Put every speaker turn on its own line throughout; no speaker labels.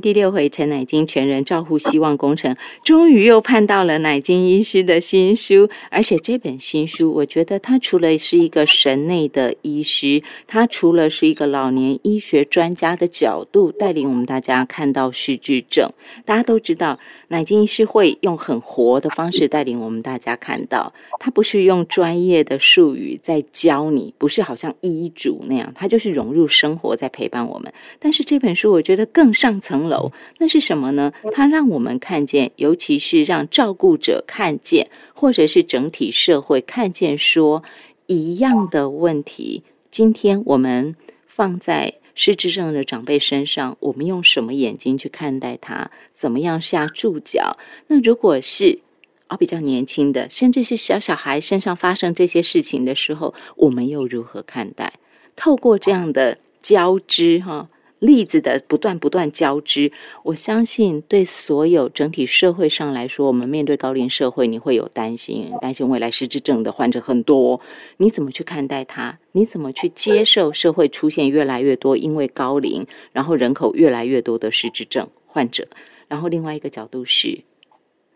第六回陈乃金全人照护希望工程，终于又盼到了乃金医师的新书。而且这本新书，我觉得他除了是一个神内的医师，他除了是一个老年医学专家的角度，带领我们大家看到失智症。大家都知道，乃金医师会用很活的方式带领我们大家看到，他不是用专业的术语在教你，不是好像医嘱那样，他就是融入生活在陪伴我们。但是这本书，我觉得更上层。楼，那是什么呢？它让我们看见，尤其是让照顾者看见，或者是整体社会看见，说一样的问题。今天我们放在失智症的长辈身上，我们用什么眼睛去看待他？怎么样下注脚？那如果是啊比较年轻的，甚至是小小孩身上发生这些事情的时候，我们又如何看待？透过这样的交织，哈。例子的不断不断交织，我相信对所有整体社会上来说，我们面对高龄社会，你会有担心，担心未来失智症的患者很多，你怎么去看待它？你怎么去接受社会出现越来越多因为高龄，然后人口越来越多的失智症患者？然后另外一个角度是，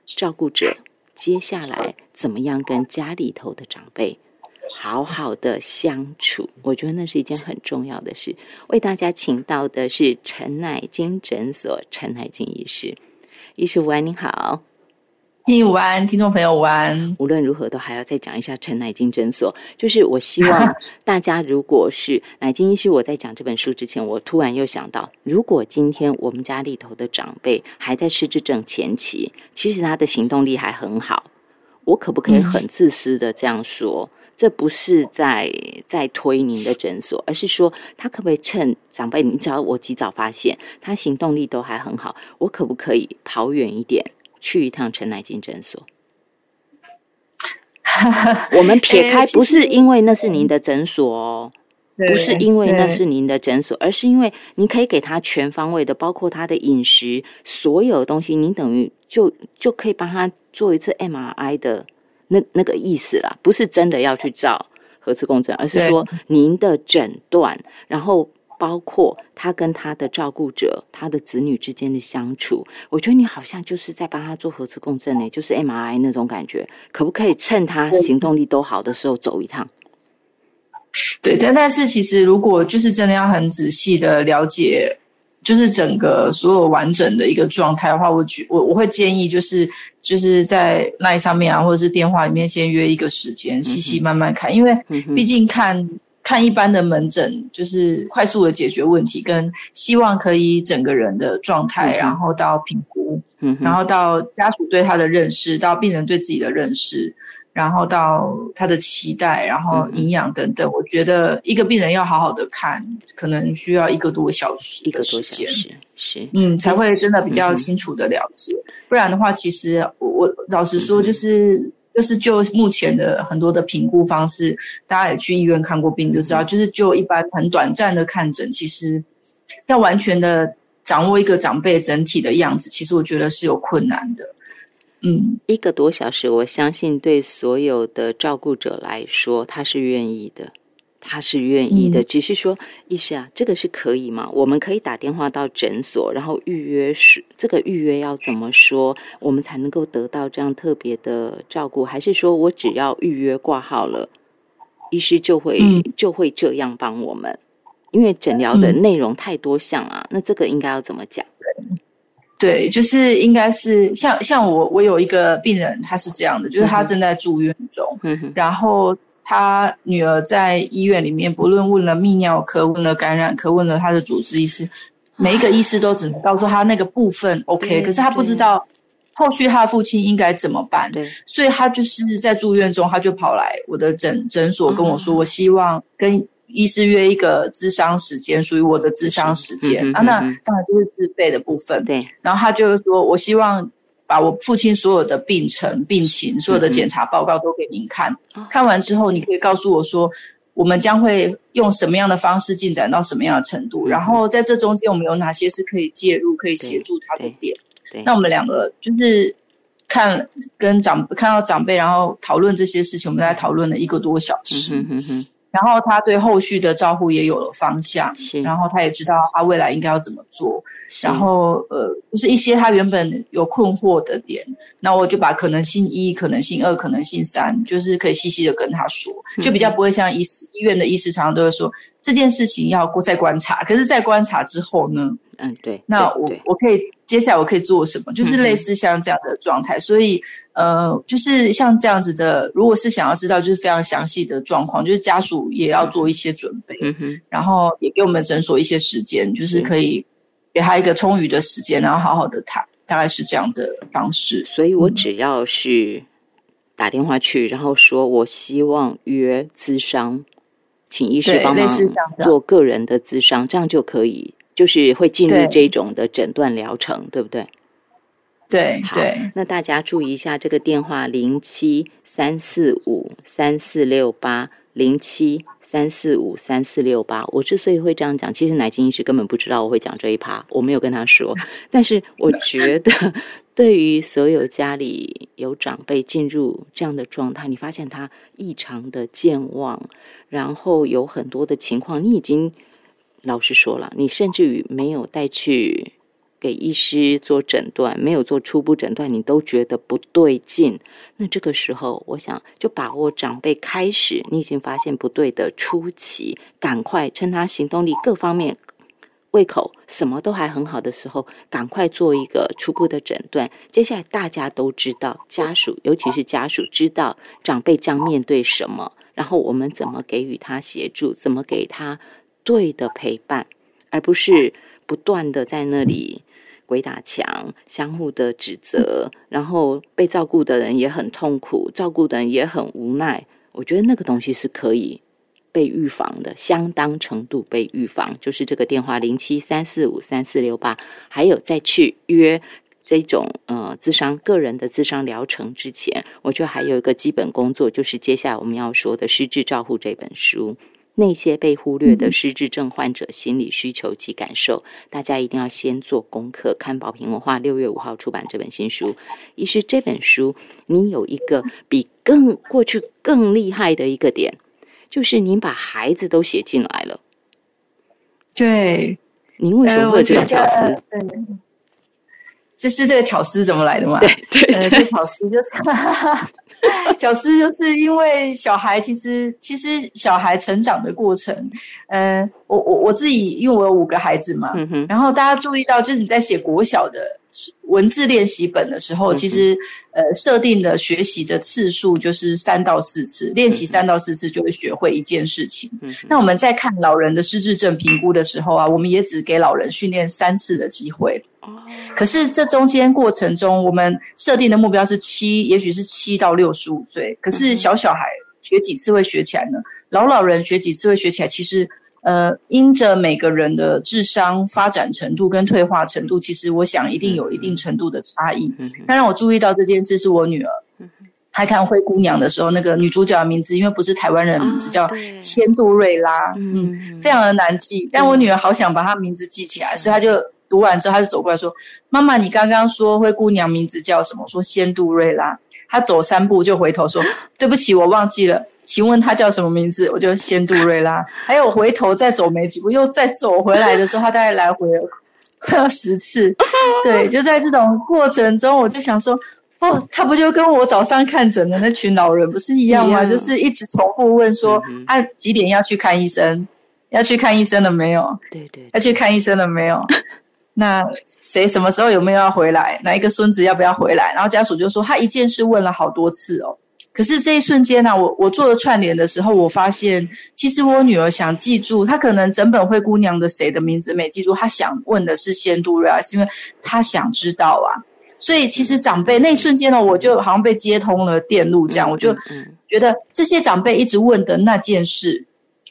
照顾者接下来怎么样跟家里头的长辈？好好的相处，我觉得那是一件很重要的事。为大家请到的是陈乃金诊所陈乃金医师，医师午安，您好，
听午安，听众朋友午安。
无论如何，都还要再讲一下陈乃金诊所。就是我希望 大家，如果是乃金医师，我在讲这本书之前，我突然又想到，如果今天我们家里头的长辈还在失智症前期，其实他的行动力还很好，我可不可以很自私的这样说？这不是在在推您的诊所，而是说他可不可以趁长辈，你只要我及早发现他行动力都还很好，我可不可以跑远一点去一趟陈乃金诊所？我们撇开不是因为那是您的诊所哦，不是因为那是您的诊所，而是因为您可以给他全方位的，包括他的饮食，所有东西，您等于就就可以帮他做一次 MRI 的。那那个意思啦，不是真的要去照核磁共振，而是说您的诊断，然后包括他跟他的照顾者、他的子女之间的相处，我觉得你好像就是在帮他做核磁共振呢，就是 MRI 那种感觉，可不可以趁他行动力都好的时候走一趟？
对，但但是其实如果就是真的要很仔细的了解。就是整个所有完整的一个状态的话，我觉我我会建议就是就是在那上面啊，或者是电话里面先约一个时间，细细慢慢看，因为毕竟看看一般的门诊就是快速的解决问题，跟希望可以整个人的状态，然后到评估，然后到家属对他的认识，到病人对自己的认识。然后到他的期待，然后营养等等，我觉得一个病人要好好的看，可能需要一个多小时，
一个多小时是，
嗯，才会真的比较清楚的了解。不然的话，其实我我老实说，就是就是就目前的很多的评估方式，大家也去医院看过病就知道，就是就一般很短暂的看诊，其实要完全的掌握一个长辈整体的样子，其实我觉得是有困难的。嗯，
一个多小时，我相信对所有的照顾者来说，他是愿意的，他是愿意的。只是说，医师啊，这个是可以吗？我们可以打电话到诊所，然后预约是这个预约要怎么说，我们才能够得到这样特别的照顾？还是说我只要预约挂号了，医师就会就会这样帮我们？因为诊疗的内容太多项啊，那这个应该要怎么讲？
对，就是应该是像像我，我有一个病人，他是这样的，就是他正在住院中，然后他女儿在医院里面，不论问了泌尿科、问了感染科、问了他的主治医师，每一个医师都只能告诉他那个部分 OK，可是他不知道后续他的父亲应该怎么办，
对，
所以他就是在住院中，他就跑来我的诊诊所跟我说，我希望跟。医师约一个咨商时间，属于我的咨商时间啊，那当然就是自费的部分。
对，
然后他就是说，我希望把我父亲所有的病程、病情、所有的检查报告都给您看，看完之后，你可以告诉我说，我们将会用什么样的方式进展到什么样的程度，然后在这中间我们有哪些是可以介入、可以协助他的点。
对，
那我们两个就是看跟长看到长辈，然后讨论这些事情，我们在讨论了一个多小时。然后他对后续的照护也有了方向，
是，
然后他也知道他未来应该要怎么做，
是。
然后呃，就是一些他原本有困惑的点，那我就把可能性一、可能性二、可能性三，就是可以细细的跟他说，就比较不会像医师医院的医师常常都会说这件事情要再观察，可是，在观察之后呢，
嗯，对，
那我我可以接下来我可以做什么？就是类似像这样的状态，所以呃，就是像这样子的，如果是想要知道就是非常详细的状况，就是家属也要做一些准备，
嗯哼，
然后也给我们诊所一些时间，就是
是
可以给他一个充裕的时间，然后好好的谈，大概是这样的方式。
所以我只要是打电话去，然后说我希望约咨商，请医师帮忙做个人的咨商，这样就可以，就是会进入这种的诊断疗程，对不对？
对对，
那大家注意一下这个电话零七三四五三四六八零七三四五三四六八。我之所以会这样讲，其实奶金医师根本不知道我会讲这一趴，我没有跟他说。但是我觉得，对于所有家里有长辈进入这样的状态，你发现他异常的健忘，然后有很多的情况，你已经老实说了，你甚至于没有带去给医师做诊断，没有做初步诊断，你都觉得不对劲。那这个时候，我想就把握长辈开始你已经发现不对的初期，赶快趁他行动力各方面。胃口什么都还很好的时候，赶快做一个初步的诊断。接下来大家都知道，家属尤其是家属知道长辈将面对什么，然后我们怎么给予他协助，怎么给他对的陪伴，而不是不断的在那里鬼打墙，相互的指责，然后被照顾的人也很痛苦，照顾的人也很无奈。我觉得那个东西是可以被预防的，相当程度被预防。就是这个电话零七三四五三四六八，还有再去约。这种呃，智商个人的智商疗程之前，我觉得还有一个基本工作，就是接下来我们要说的《失智照护》这本书。那些被忽略的失智症患者心理需求及感受，大家一定要先做功课。看宝瓶文化六月五号出版这本新书，医师这本书，你有一个比更过去更厉害的一个点，就是您把孩子都写进来了。
对，
您为什么会有这个巧思？
就是这个巧思怎么来的嘛？
对对
呃，
对
这巧思就是 巧思，就是因为小孩其实其实小孩成长的过程，呃，我我我自己因为我有五个孩子嘛，
嗯哼，
然后大家注意到，就是你在写国小的文字练习本的时候，其实呃设定的学习的次数就是三到四次，练习三到四次就会学会一件事情。那我们在看老人的失智症评估的时候啊，我们也只给老人训练三次的机会。
哦，
可是这中间过程中，我们设定的目标是七，也许是七到六十五岁。可是小小孩学几次会学起来呢？老老人学几次会学起来？其实，呃，因着每个人的智商发展程度跟退化程度，其实我想一定有一定程度的差异。
嗯哼，
那让我注意到这件事是我女儿，她看《灰姑娘》的时候，那个女主角的名字，因为不是台湾人的名字，叫仙杜瑞拉，嗯，
嗯，
非常的难记。但我女儿好想把她名字记起来，所以她就读完之后，她就走过来说：“妈妈，你刚刚说灰姑娘名字叫什么？”我说：“仙杜瑞拉。”她走三步就回头说：“ 对不起，我忘记了。”请问他叫什么名字？我就先杜瑞拉。还有回头再走没几步，又再走回来的时候，他大概来回了快要十次。对，就在这种过程中，我就想说。哦，他不就跟我早上看诊的那群老人不是一样吗？就是一直重复问说他、几点要去看医生？要去看医生了没有？
对对，
要去看医生了没有？那谁什么时候有没有要回来？哪一个孙子要不要回来？然后家属就说他一件事问了好多次哦。可是这一瞬间呢、啊，我我做了串联的时候，我发现其实我女儿想记住，她可能整本灰姑娘的谁的名字没记住，她想问的是仙杜瑞拉，是因为她想知道啊。所以其实长辈那一瞬间呢，我就好像被接通了电路，这样我就
嗯
觉得这些长辈一直问的那件事，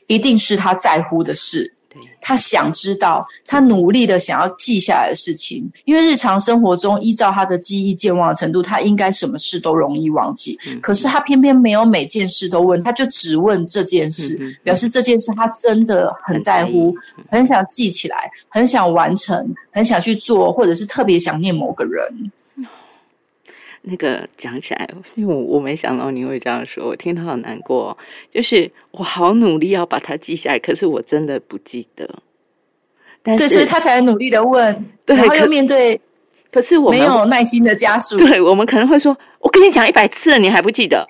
一定是他在乎的事。
对，
他想知道，他努力的想要记下来的事情，因为日常生活中依照他的记忆健忘的程度，他应该什么事都容易忘记。
嗯
可是他偏偏没有每件事都问，他就只问这件事，
嗯
表示这件事他真的很在乎，很想记起来，很想完成，很想去做，或者是特别想念某个人。
那个讲起来，因为我我没想到你会这样说，我听到好难过。就是我好努力要把它记下来，可是我真的不记得。但
是，所以他才努力的问，然后又面对，
可是我
没有耐心的家属。
对我们可能会说：“我跟你讲一百次了，你还不记得？”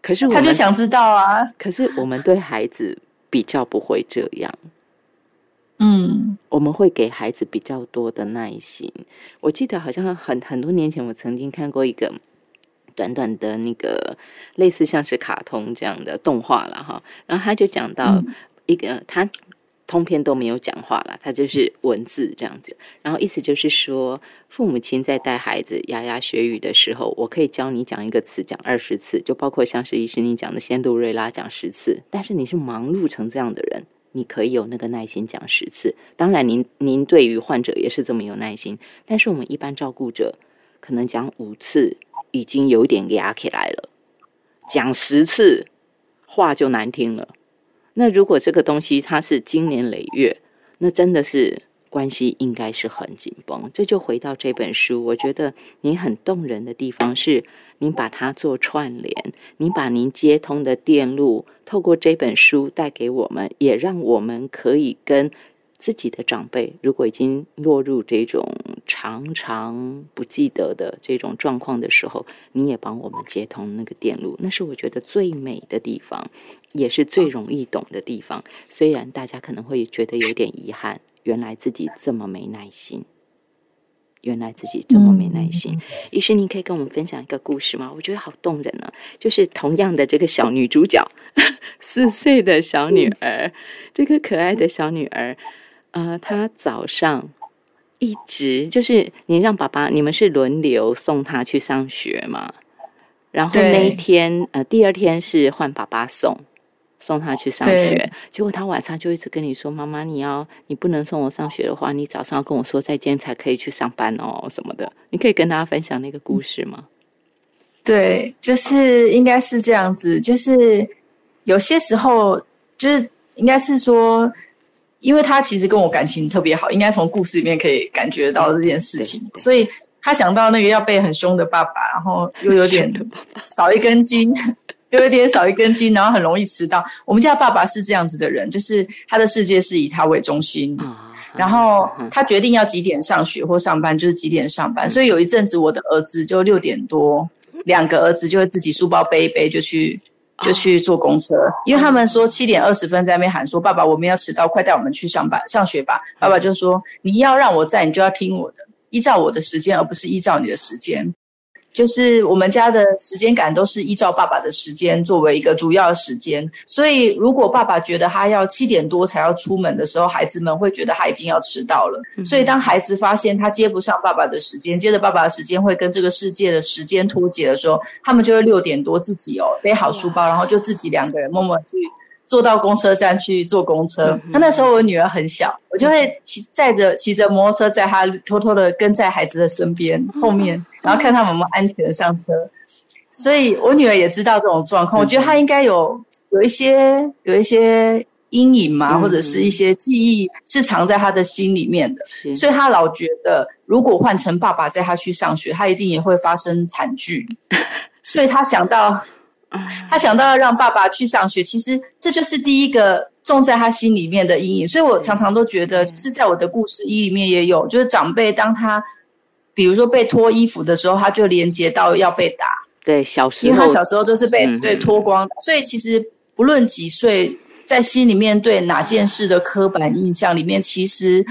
可是
他就想知道啊。
可是我们对孩子比较不会这样。
嗯，
我们会给孩子比较多的耐心。我记得好像很很多年前，我曾经看过一个短短的那个类似像是卡通这样的动画了哈。然后他就讲到一个，他通篇都没有讲话了，他就是文字这样子。然后意思就是说，父母亲在带孩子牙牙学语的时候，我可以教你讲一个词讲二十次，就包括像是医师你讲的仙杜瑞拉讲十次，但是你是忙碌成这样的人。你可以有那个耐心讲十次，当然您您对于患者也是这么有耐心，但是我们一般照顾者可能讲五次已经有点压起来了，讲十次话就难听了。那如果这个东西它是经年累月，那真的是。关系应该是很紧绷，这就回到这本书。我觉得你很动人的地方是，您把它做串联，您把您接通的电路透过这本书带给我们，也让我们可以跟自己的长辈，如果已经落入这种常常不记得的这种状况的时候，你也帮我们接通那个电路。那是我觉得最美的地方，也是最容易懂的地方。虽然大家可能会觉得有点遗憾。原来自己这么没耐心，原来自己这么没耐心。医师，您可以跟我们分享一个故事吗？我觉得好动人呢。就是同样的这个小女主角，四岁的小女儿，这个可爱的小女儿，呃，她早上一直就是你让爸爸，你们是轮流送她去上学嘛？然后那一天，呃，第二天是换爸爸送。送他去上学，结果他晚上就一直跟你说：“妈妈，你要你不能送我上学的话，你早上要跟我说再见才可以去上班哦，什么的。”你可以跟大家分享那个故事吗？
对，就是应该是这样子，就是有些时候就是应该是说，因为他其实跟我感情特别好，应该从故事里面可以感觉到这件事情，所以他想到那个要被很凶的爸爸，然后又有点少一根筋。有一点少一根筋，然后很容易迟到。我们家爸爸是这样子的人，就是他的世界是以他为中心，然后他决定要几点上学或上班，就是几点上班。所以有一阵子，我的儿子就六点多，两个儿子就会自己书包背一背就去就去坐公车，因为他们说七点二十分在那边喊说：“爸爸，我们要迟到，快带我们去上班上学吧。”爸爸就说：“你要让我在，你就要听我的，依照我的时间，而不是依照你的时间。”就是我们家的时间感都是依照爸爸的时间作为一个主要的时间，所以如果爸爸觉得他要七点多才要出门的时候，孩子们会觉得他已经要迟到了。所以当孩子发现他接不上爸爸的时间，接着爸爸的时间会跟这个世界的时间脱节的时候，他们就会六点多自己哦背好书包，然后就自己两个人默默去。坐到公车站去坐公车，那那时候我女儿很小，我就会骑载着骑着摩托车，在她偷偷的跟在孩子的身边后面，然后看他们有没有安全上车。所以我女儿也知道这种状况，我觉得她应该有有一些有一些阴影嘛，或者是一些记忆是藏在她的心里面的，所以她老觉得如果换成爸爸载她去上学，她一定也会发生惨剧，所以她想到。他想到要让爸爸去上学，其实这就是第一个种在他心里面的阴影。所以我常常都觉得，是在我的故事一里面也有，就是长辈当他比如说被脱衣服的时候，他就连接到要被打。
对，小时候，
因为他小时候都是被对脱光，所以其实不论几岁，在心里面对哪件事的刻板印象里面，其实。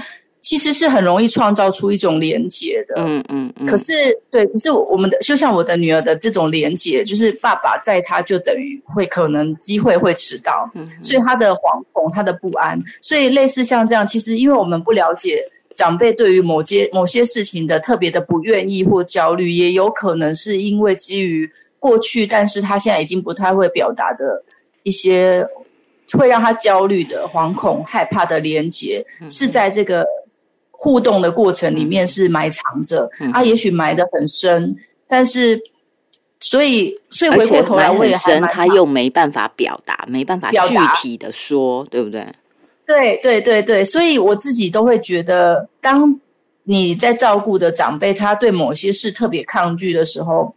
其实是很容易创造出一种连结的，
嗯嗯嗯。
可是，对，可是我们的就像我的女儿的这种连结，就是爸爸在他就等于会可能机会会迟到，嗯，所以他的惶恐，他的不安，所以类似像这样，其实因为我们不了解长辈对于某些某些事情的特别的不愿意或焦虑，也有可能是因为基于过去，但是他现在已经不太会表达的一些会让他焦虑的惶恐、害怕的连接，是在这个。互动的过程里面是埋藏着，啊，也许埋的很深，但是，所以，所以回过头来，我也
深，他又没办法表达，没办法具体的说，对不对？
对对对对，所以我自己都会觉得，当你在照顾的长辈，他对某些事特别抗拒的时候。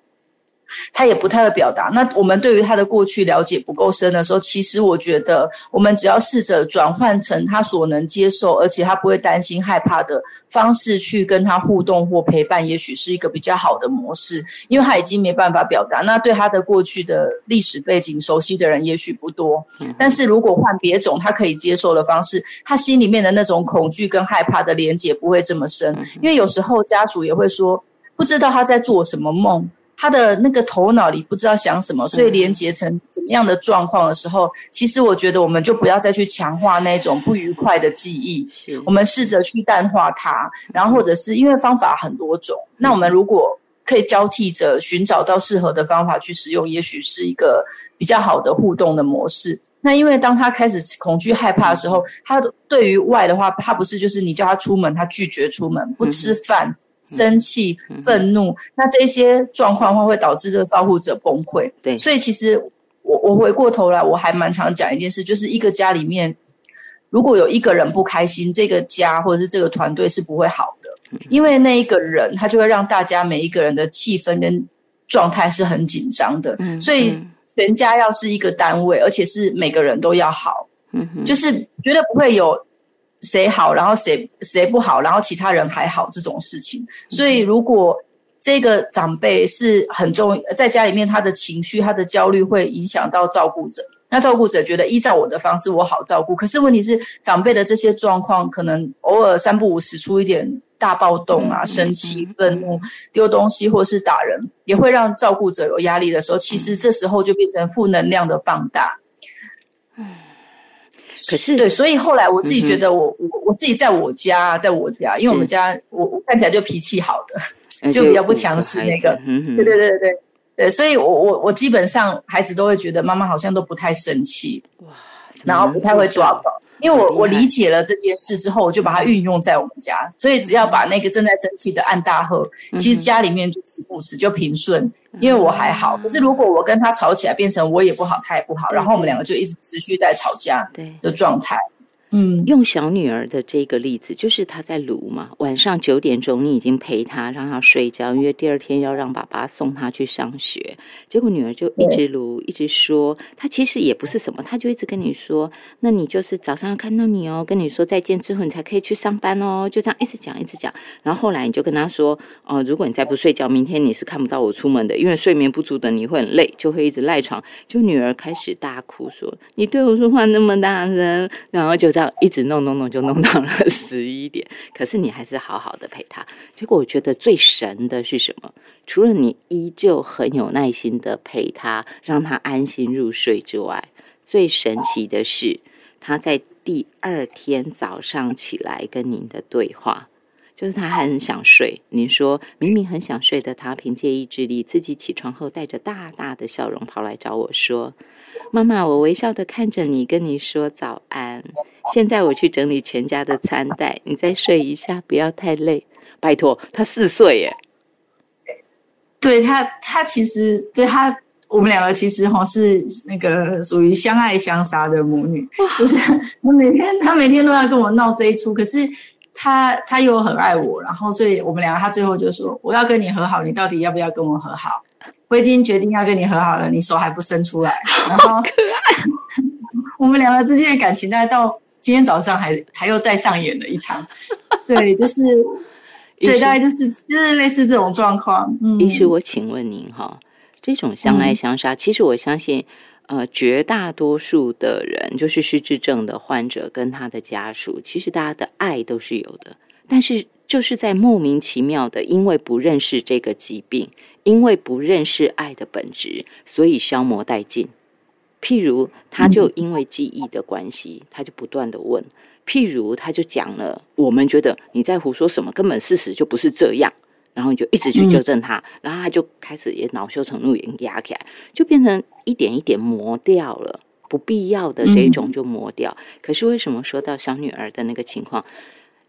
他也不太会表达。那我们对于他的过去了解不够深的时候，其实我觉得，我们只要试着转换成他所能接受，而且他不会担心害怕的方式去跟他互动或陪伴，也许是一个比较好的模式。因为他已经没办法表达，那对他的过去的历史背景熟悉的人也许不多。但是如果换别种他可以接受的方式，他心里面的那种恐惧跟害怕的连结不会这么深。因为有时候家属也会说，不知道他在做什么梦。他的那个头脑里不知道想什么，所以连接成怎么样的状况的时候，其实我觉得我们就不要再去强化那种不愉快的记忆，我们试着去淡化它，然后或者是因为方法很多种，那我们如果可以交替着寻找到适合的方法去使用，也许是一个比较好的互动的模式。那因为当他开始恐惧害怕的时候，他对于外的话，他不是就是你叫他出门，他拒绝出门，不吃饭。生气、愤怒，那这些状况话会导致这个照顾者崩溃。
对，
所以其实我我回过头来，我还蛮常讲一件事，就是一个家里面如果有一个人不开心，这个家或者是这个团队是不会好的，因为那一个人他就会让大家每一个人的气氛跟状态是很紧张的。所以全家要是一个单位，而且是每个人都要好，就是绝对不会有。谁好，然后谁谁不好，然后其他人还好这种事情。所以，如果这个长辈是很重，在家里面他的情绪、他的焦虑会影响到照顾者，那照顾者觉得依照我的方式我好照顾。可是问题是，长辈的这些状况可能偶尔三不五时出一点大暴动啊、生气、愤怒、丢东西或是打人，也会让照顾者有压力的时候，其实这时候就变成负能量的放大。
可是
对，所以后来我自己觉得，我我我自己在我家，在我家，因为我们家我我看起来就脾气好的，就比较不强势那个，对对对对对，所以我我我基本上孩子都会觉得妈妈好像都不太生气，哇，然后不太会抓包。因为我我理解了这件事之后，我就把它运用在我们家，所以只要把那个正在生气的按大喝，其实家里面就时不时就平顺，因为我还好。可是如果我跟他吵起来，变成我也不好，他也不好，然后我们两个就一直持续在吵架的状态。
嗯，用小女儿的这个例子，就是她在炉嘛，晚上九点钟你已经陪她，让她睡觉，因为第二天要让爸爸送她去上学。结果女儿就一直炉，一直说，她其实也不是什么，她就一直跟你说，那你就是早上要看到你哦，跟你说再见之后，你才可以去上班哦，就这样一直讲，一直讲。然后后来你就跟她说，哦，如果你再不睡觉，明天你是看不到我出门的，因为睡眠不足的你会很累，就会一直赖床。就女儿开始大哭，说你对我说话那么大声，然后就。这样一直弄弄弄，就弄到了十一点。可是你还是好好的陪他。结果我觉得最神的是什么？除了你依旧很有耐心的陪他，让他安心入睡之外，最神奇的是他在第二天早上起来跟您的对话，就是他很想睡。您说明明很想睡的他，凭借意志力自己起床后，带着大大的笑容跑来找我说。妈妈，我微笑的看着你，跟你说早安。现在我去整理全家的餐袋，你再睡一下，不要太累。拜托，他四岁耶。
对他，他其实对他，我们两个其实哈是那个属于相爱相杀的母女，就是我每天他每天都要跟我闹这一出，可是他他又很爱我，然后所以我们两个他最后就说我要跟你和好，你到底要不要跟我和好？我已经决定要跟你和好了，你手还不伸出来，然后 我们两个之间的感情，大概到今天早上还还又再上演了一场，对，就是对，大概就是就是类似这种状况。
嗯，医师，我请问您哈，这种相爱相杀，其实我相信，呃，绝大多数的人，就是失智症的患者跟他的家属，其实大家的爱都是有的，但是就是在莫名其妙的，因为不认识这个疾病。因为不认识爱的本质，所以消磨殆尽。譬如，他就因为记忆的关系，他就不断的问。譬如，他就讲了，我们觉得你在胡说什么，根本事实就不是这样。然后你就一直去纠正他，然后他就开始也恼羞成怒，也压起来，就变成一点一点磨掉了，不必要的这种就磨掉。可是为什么说到小女儿的那个情况，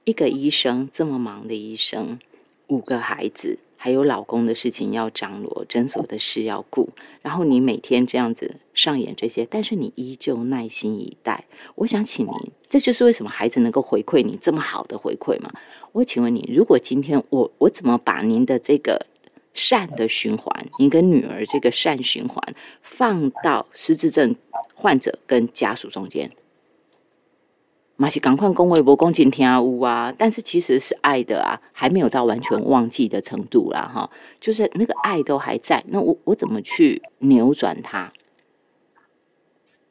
一个医生这么忙的医生，五个孩子。还有老公的事情要张罗，诊所的事要顾，然后你每天这样子上演这些，但是你依旧耐心以待。我想请您，这就是为什么孩子能够回馈你这么好的回馈嘛？我请问你，如果今天我我怎么把您的这个善的循环，您跟女儿这个善循环放到失智症患者跟家属中间？马西赶快恭维博恭敬听屋啊，但是其实是爱的啊，还没有到完全忘记的程度啦，哈，就是那个爱都还在。那我我怎么去扭转它？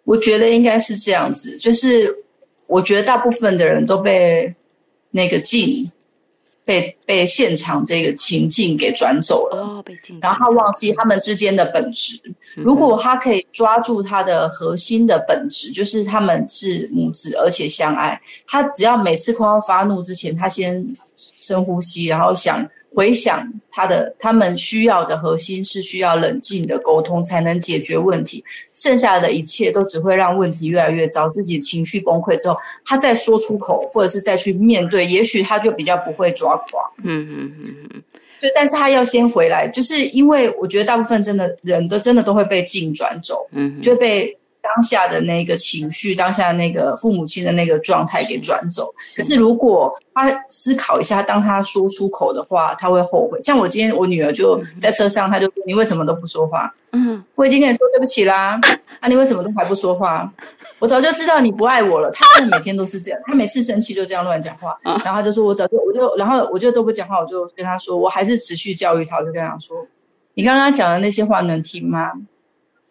我觉得应该是这样子，就是我觉得大部分的人都被那个禁。被被现场这个情境给转走了，然后他忘记他们之间的本质。如果他可以抓住他的核心的本质，就是他们是母子，而且相爱。他只要每次快要发怒之前，他先深呼吸，然后想。回想他的，他们需要的核心是需要冷静的沟通才能解决问题，剩下的一切都只会让问题越来越糟。自己情绪崩溃之后，他再说出口，或者是再去面对，也许他就比较不会抓狂。嗯嗯嗯嗯，对，但是他要先回来，就是因为我觉得大部分真的人都真的都会被境转走，嗯，就被。当下的那个情绪，当下那个父母亲的那个状态给转走。可是如果他思考一下，当他说出口的话，他会后悔。像我今天，我女儿就在车上，她就说：“你为什么都不说话？”嗯，我已经跟你说对不起啦。啊，你为什么都还不说话？我早就知道你不爱我了。他真的每天都是这样，他每次生气就这样乱讲话。然后他就说：“我早就我就，然后我就都不讲话，我就跟他说，我还是持续教育他，我就跟他说：你刚刚讲的那些话能听吗？”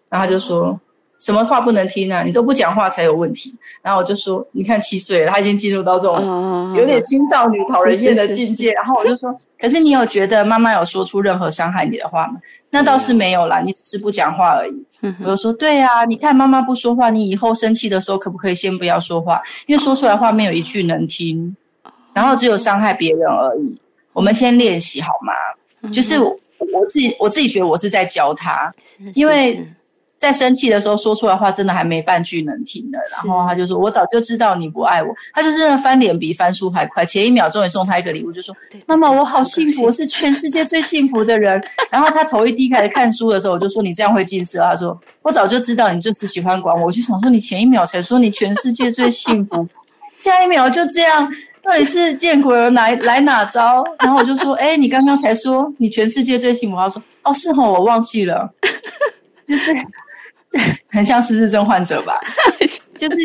然后他就说。什么话不能听啊？你都不讲话才有问题。然后我就说，你看七岁了，他已经进入到这种有点青少年讨人厌的境界。然后我就说，可是你有觉得妈妈有说出任何伤害你的话吗？那倒是没有啦，你只是不讲话而已。我就说，对啊，你看妈妈不说话，你以后生气的时候可不可以先不要说话？因为说出来话没有一句能听，然后只有伤害别人而已。我们先练习好吗？就是我自己，我自己觉得我是在教他，因为。在生气的时候说出来话，真的还没半句能听的。然后他就说：“我早就知道你不爱我。”他就是翻脸比翻书还快。前一秒钟也送他一个礼物，就说：“妈妈，我好幸福，我是全世界最幸福的人。”然后他头一低开始看书的时候，我就说：“你这样会近视。”他说：“我早就知道你就是喜欢管我。”我就想说：“你前一秒才说你全世界最幸福，下一秒就这样，到底是见鬼了？来来哪招？”然后我就说：“哎，你刚刚才说你全世界最幸福。”他说：“哦，是哦，我忘记了，就是。” 很像失智症患者吧，就是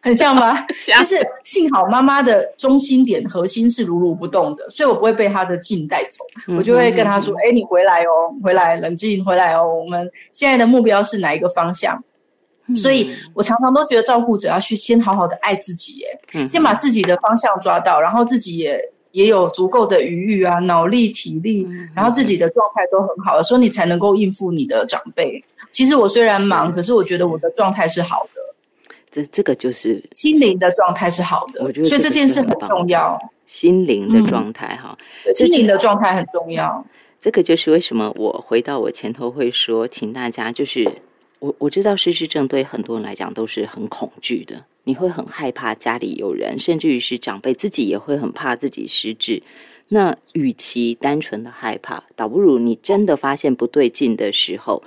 很像吗？就是幸好妈妈的中心点核心是如如不动的，所以我不会被她的劲带走。我就会跟她说：“哎，你回来哦，回来，冷静，回来哦。我们现在的目标是哪一个方向？”所以我常常都觉得照顾者要去先好好的爱自己，耶，先把自己的方向抓到，然后自己也也有足够的余裕啊，脑力、体力，然后自己的状态都很好的时候，你才能够应付你的长辈。其实我虽然忙，可是我觉得我的状态是好的。
这这个就是
心灵的状态是好的，我觉得所以这件事很重要。
心灵的状态哈，
心灵的状态很重要。
这个就是为什么我回到我前头会说，请大家就是我我知道失智症对很多人来讲都是很恐惧的，你会很害怕家里有人，甚至于是长辈自己也会很怕自己失智。那与其单纯的害怕，倒不如你真的发现不对劲的时候。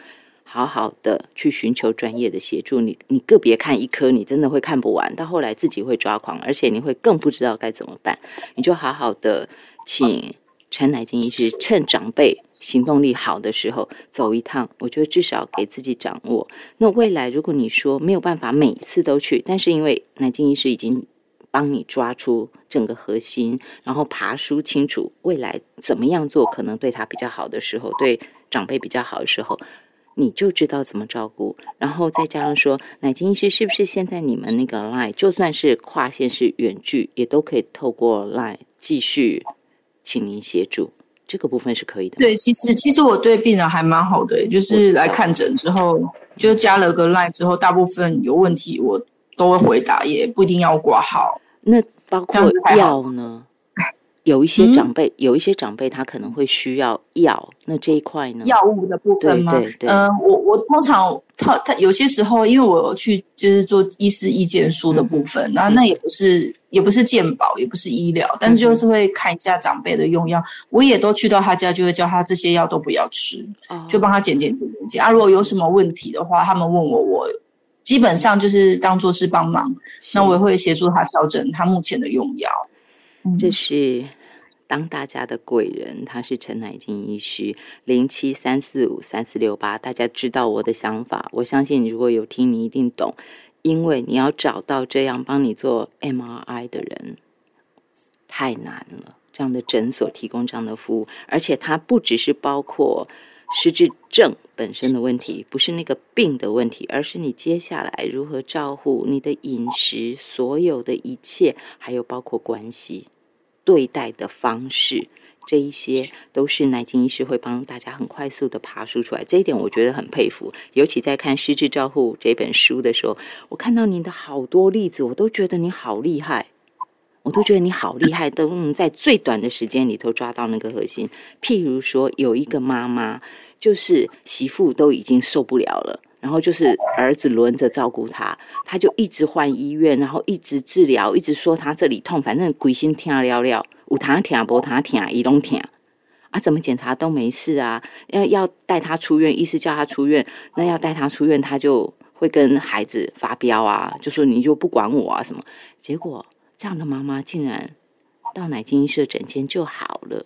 好好的去寻求专业的协助，你你个别看一科，你真的会看不完，到后来自己会抓狂，而且你会更不知道该怎么办。你就好好的请陈乃金医师，趁长辈行动力好的时候走一趟，我觉得至少给自己掌握。那未来如果你说没有办法每次都去，但是因为乃金医师已经帮你抓出整个核心，然后爬梳清楚未来怎么样做可能对他比较好的时候，对长辈比较好的时候。你就知道怎么照顾，然后再加上说，奶金医师是不是现在你们那个 line 就算是跨线是远距，也都可以透过 line 继续请您协助，这个部分是可以的。
对，其实其实我对病人还蛮好的，就是来看诊之后就加了个 line 之后，大部分有问题我都会回答，也不一定要挂号。
那包括药呢？有一些长辈，有一些长辈他可能会需要药，那这一块呢？
药物的部分吗？
对对。
嗯，我我通常他他有些时候，因为我去就是做医师意见书的部分，然后那也不是也不是健保，也不是医疗，但是就是会看一下长辈的用药。我也都去到他家，就会叫他这些药都不要吃，就帮他减减减减减。啊，如果有什么问题的话，他们问我，我基本上就是当做是帮忙，那我也会协助他调整他目前的用药。
这是当大家的贵人，他是陈乃金医师，零七三四五三四六八。大家知道我的想法，我相信你如果有听，你一定懂。因为你要找到这样帮你做 MRI 的人太难了，这样的诊所提供这样的服务，而且它不只是包括失智症本身的问题，不是那个病的问题，而是你接下来如何照顾你的饮食，所有的一切，还有包括关系。对待的方式，这一些都是南京医师会帮大家很快速的爬梳出来。这一点我觉得很佩服。尤其在看《失智照护》这本书的时候，我看到你的好多例子，我都觉得你好厉害，我都觉得你好厉害，都能在最短的时间里头抓到那个核心。譬如说，有一个妈妈，就是媳妇都已经受不了了。然后就是儿子轮着照顾他，他就一直换医院，然后一直治疗，一直说他这里痛，反正鬼心听了了，有他听不他听，一拢听啊，怎么检查都没事啊，要要带他出院，医师叫他出院，那要带他出院，他就会跟孩子发飙啊，就说你就不管我啊什么，结果这样的妈妈竟然到奶精医社诊间就好了。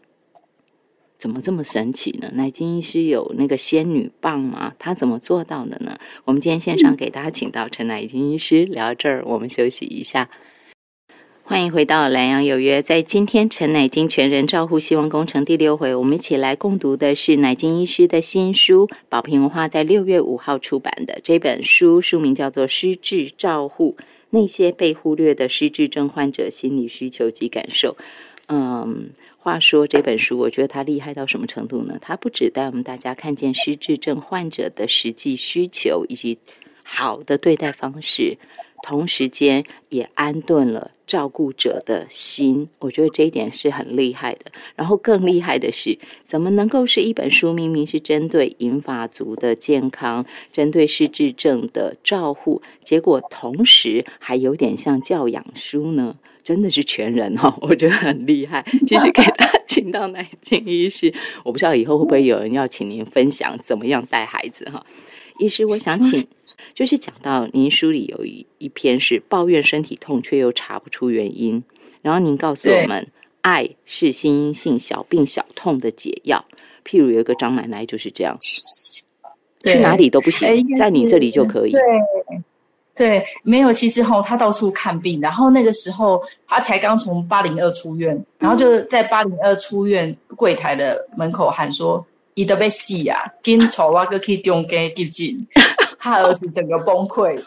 怎么这么神奇呢？奶金医师有那个仙女棒吗？他怎么做到的呢？我们今天线上给大家请到陈乃金医师聊这儿，我们休息一下。欢迎回到蓝洋有约，在今天陈乃金全人照护希望工程第六回，我们一起来共读的是乃金医师的新书，宝瓶文化在六月五号出版的这本书，书名叫做《失智照护：那些被忽略的失智症患者心理需求及感受》。嗯。话说这本书，我觉得它厉害到什么程度呢？它不只带我们大家看见失智症患者的实际需求以及好的对待方式，同时间也安顿了照顾者的心。我觉得这一点是很厉害的。然后更厉害的是，怎么能够是一本书明明是针对银发族的健康、针对失智症的照护，结果同时还有点像教养书呢？真的是全人哈，我觉得很厉害。其实给他请到南京医师，我不知道以后会不会有人要请您分享怎么样带孩子哈。医师，我想请，就是讲到您书里有一一篇是抱怨身体痛却又查不出原因，然后您告诉我们，爱是心因性小病小痛的解药。譬如有一个张奶奶就是这样，去哪里都不行，在你这里就可以。
对。对，没有，其实吼，他到处看病，然后那个时候他才刚从八零二出院，然后就在八零二出院柜台的门口喊说：“伊得被死啊，跟丑娃哥去中给丢进。”他儿子整个崩溃。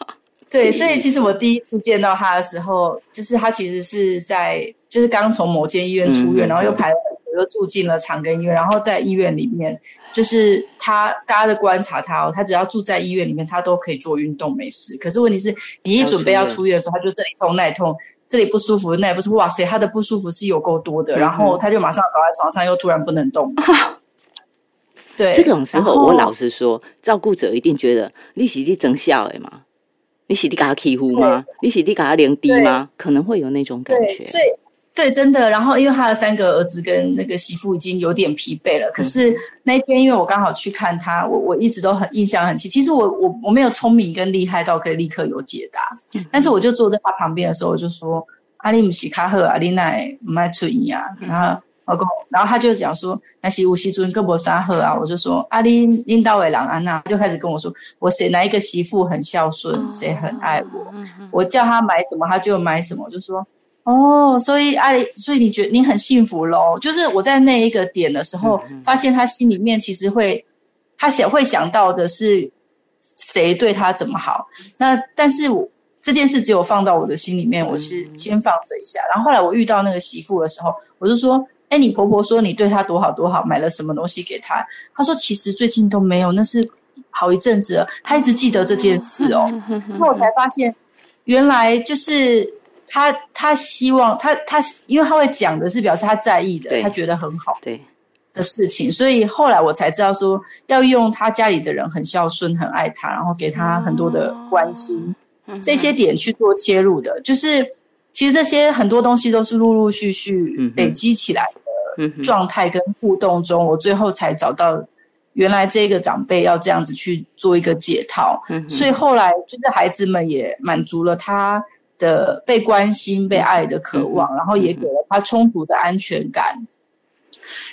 对，所以其实我第一次见到他的时候，就是他其实是在，就是刚从某间医院出院，然后又排了很久，又住进了长庚医院，然后在医院里面。就是他，大家的观察他哦，他只要住在医院里面，他都可以做运动，没事。可是问题是，你一准备要出院的时候，他就这里痛那里痛，这里不舒服那里不舒服，哇塞，他的不舒服是有够多的。然后他就马上倒在床上，又突然不能动。对，
这种时候，我老实说，照顾者一定觉得你是你真笑的吗？你是你给他欺负吗？你是你给他连低吗？可能会有那种感觉。
对，真的。然后，因为他的三个儿子跟那个媳妇已经有点疲惫了。可是那一天，因为我刚好去看他，我我一直都很印象很清。其实我我我没有聪明跟厉害到可以立刻有解答。但是我就坐在他旁边的时候，我就说：“阿里姆西卡赫阿里奈唔爱出音啊。”然后老公，然后他就讲说：“那是吴锡尊跟博沙赫啊。”我就说：“阿里领导伟朗安娜。”就开始跟我说：“我谁哪一个媳妇很孝顺，谁很爱我，我叫他买什么他就买什么。”我就说。哦，所以阿里，所以你觉得你很幸福喽？就是我在那一个点的时候，发现他心里面其实会，他想会想到的是谁对他怎么好。那但是我这件事只有放到我的心里面，我是先放着一下。然后后来我遇到那个媳妇的时候，我就说：“哎，你婆婆说你对她多好多好，买了什么东西给她？”她说：“其实最近都没有，那是好一阵子了。她一直记得这件事哦。”那我才发现，原来就是。他他希望他他，因为他会讲的是表示他在意的，他觉得很好
对，
的事情，所以后来我才知道说要用他家里的人很孝顺、很爱他，然后给他很多的关心，
嗯
这些点去做切入的，就是其实这些很多东西都是陆陆续续累积起来的状态跟互动中，我最后才找到原来这个长辈要这样子去做一个解套，
嗯
所以后来就是孩子们也满足了他的被关心、被爱的渴望，然后也给了他充足的安全感，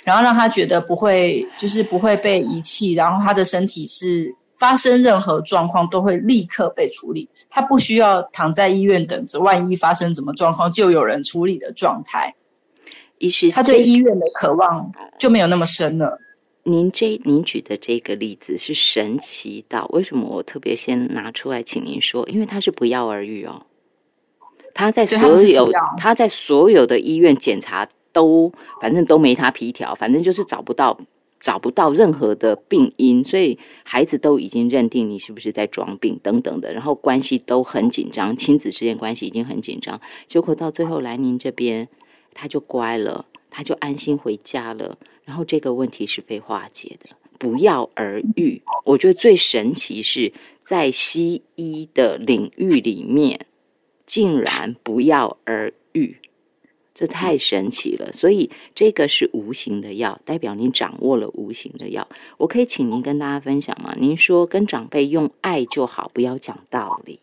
然后让他觉得不会就是不会被遗弃，然后他的身体是发生任何状况都会立刻被处理，他不需要躺在医院等着，万一发生什么状况就有人处理的状态，
医师，
他对
这
医院的渴望就没有那么深了。
您这您举的这个例子是神奇到为什么我特别先拿出来请您说？因为他是不药而愈哦，他在所有他在所有的医院检查都反正都没他皮条，反正就是找不到找不到任何的病因，所以孩子都已经认定你是不是在装病等等的，然后关系都很紧张，亲子之间关系已经很紧张，结果到最后来您这边他就乖了，他就安心回家了。然后这个问题是被化解的，不药而愈。我觉得最神奇是在西医的领域里面，竟然不药而愈，这太神奇了。所以这个是无形的药，代表您掌握了无形的药。我可以请您跟大家分享吗？您说跟长辈用爱就好，不要讲道理。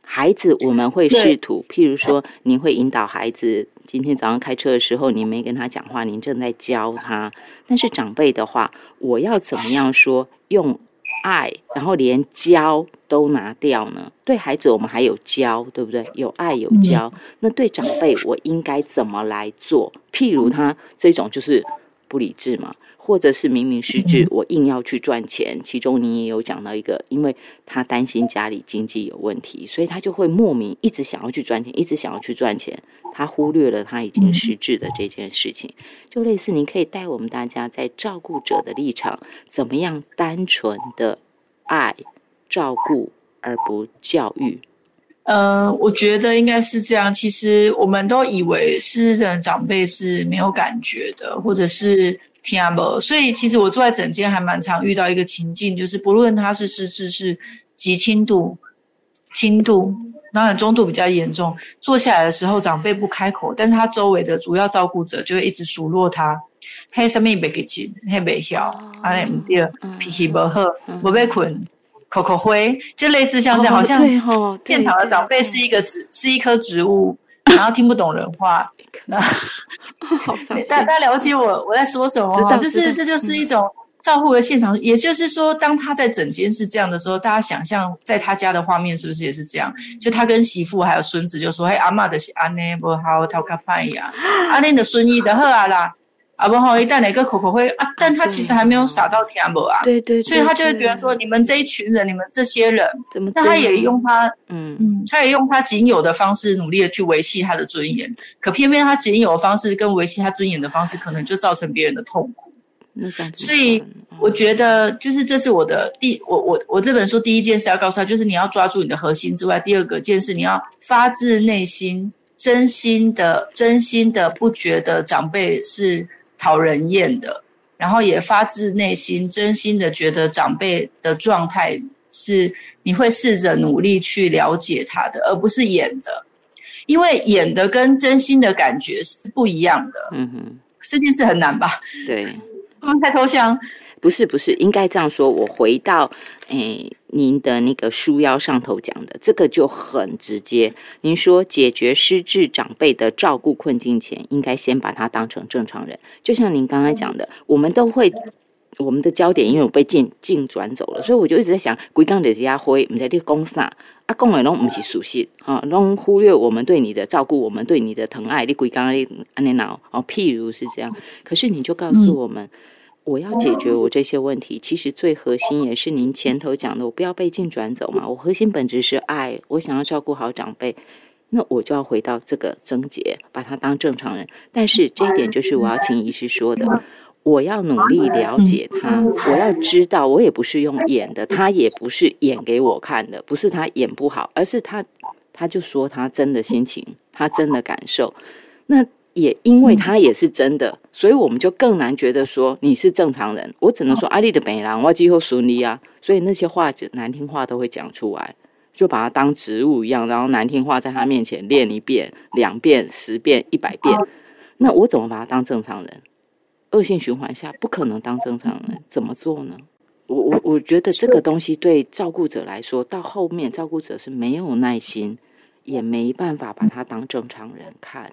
孩子，我们会试图，譬如说，您会引导孩子。今天早上开车的时候，您没跟他讲话，您正在教他。但是长辈的话，我要怎么样说？用爱，然后连教都拿掉呢？对孩子，我们还有教，对不对？有爱有教。那对长辈，我应该怎么来做？譬如他这种就是不理智嘛。或者是明明失智，我硬要去赚钱。其中你也有讲到一个，因为他担心家里经济有问题，所以他就会莫名一直想要去赚钱，一直想要去赚钱。他忽略了他已经失智的这件事情。就类似，您可以带我们大家在照顾者的立场，怎么样单纯的爱照顾而不教育。
呃，我觉得应该是这样。其实我们都以为失智的长辈是没有感觉的，或者是。听不，所以其实我坐在诊间还蛮常遇到一个情境，就是不论他是失智是极轻度、轻度，当然中度比较严重，坐下来的时候长辈不开口，但是他周围的主要照顾者就会一直数落他，嘿什么别给劲，嘿别笑，安尼唔对，脾气不好，不被困，口口灰，就类似像这样，好像现场的长辈是一个植，是一棵植物。然后听不懂人话，那大家了解我我在说什么？就是这就是一种照护的现场。也就是说，当他在整间是这样的时候，大家想象在他家的画面是不是也是这样？就他跟媳妇还有孙子就说：“嘿，阿妈的是安内不好，他卡派呀，阿内的孙意的好啊啦。”啊不好，一旦哪个口口会啊，但他其实还没有傻到天不啊，
对对，
所以他就会觉得说，你们这一群人，你们这些人，
怎么？
那他也用他，
嗯
嗯，他也用他仅有的方式努力的去维系他的尊严，可偏偏他仅有的方式跟维系他尊严的方式，可能就造成别人的痛苦。所以我觉得，就是这是我的第，我我我这本书第一件事要告诉他，就是你要抓住你的核心之外，第二个件事你要发自内心、真心的、真心的不觉得长辈是。讨人厌的，然后也发自内心、真心的觉得长辈的状态是你会试着努力去了解他的，而不是演的，因为演的跟真心的感觉是不一样的。
嗯哼，
这件事很难吧？
对，
嗯，太抽象。
不是不是，应该这样说。我回到诶，您的那个书腰上头讲的，这个就很直接。您说解决失智长辈的照顾困境前，应该先把他当成正常人。就像您刚才讲的，我们都会我们的焦点因为我被镜镜转走了，所以我就一直在想，鬼刚的家辉，我们在这公啥啊？讲的拢不是熟悉啊，拢忽略我们对你的照顾，我们对你的疼爱。你鬼刚安尼脑哦，譬如是这样，可是你就告诉我们。我要解决我这些问题，其实最核心也是您前头讲的，我不要被境转走嘛。我核心本质是爱，我想要照顾好长辈，那我就要回到这个症结，把他当正常人。但是这一点就是我要请医师说的，我要努力了解他，我要知道，我也不是用演的，他也不是演给我看的，不是他演不好，而是他。他就说他真的心情，他真的感受。那也因为他也是真的，所以我们就更难觉得说你是正常人。我只能说阿丽的美郎，我几乎熟你啊。所以那些话难听话都会讲出来，就把它当植物一样，然后难听话在他面前练一遍、两遍、十遍、一百遍。那我怎么把它当正常人？恶性循环下不可能当正常人，怎么做呢？我我我觉得这个东西对照顾者来说，到后面照顾者是没有耐心。也没办法把他当正常人看，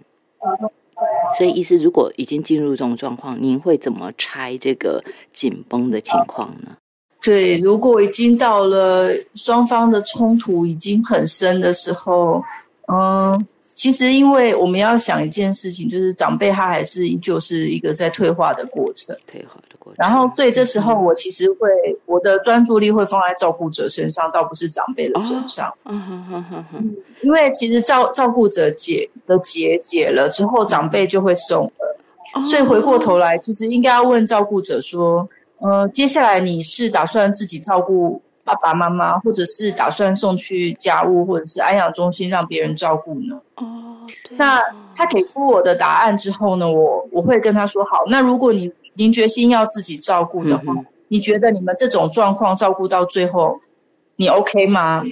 所以意思如果已经进入这种状况，您会怎么拆这个紧绷的情况呢？
对，如果已经到了双方的冲突已经很深的时候，嗯。其实，因为我们要想一件事情，就是长辈他还是依旧是一个在退化的过程，
退化的过程。
然后，所以这时候我其实会我的专注力会放在照顾者身上，倒不是长辈的身上。嗯哼哼哼哼。因为其实照照顾者解的结解了之后，长辈就会松了。所以回过头来，其实应该要问照顾者说：，呃，接下来你是打算自己照顾爸爸妈妈，或者是打算送去家务或者是安养中心让别人照顾呢？哦，那他给出我的答案之后呢，我我会跟他说好。那如果你您决心要自己照顾的话，你觉得你们这种状况照顾到最后，你 OK 吗？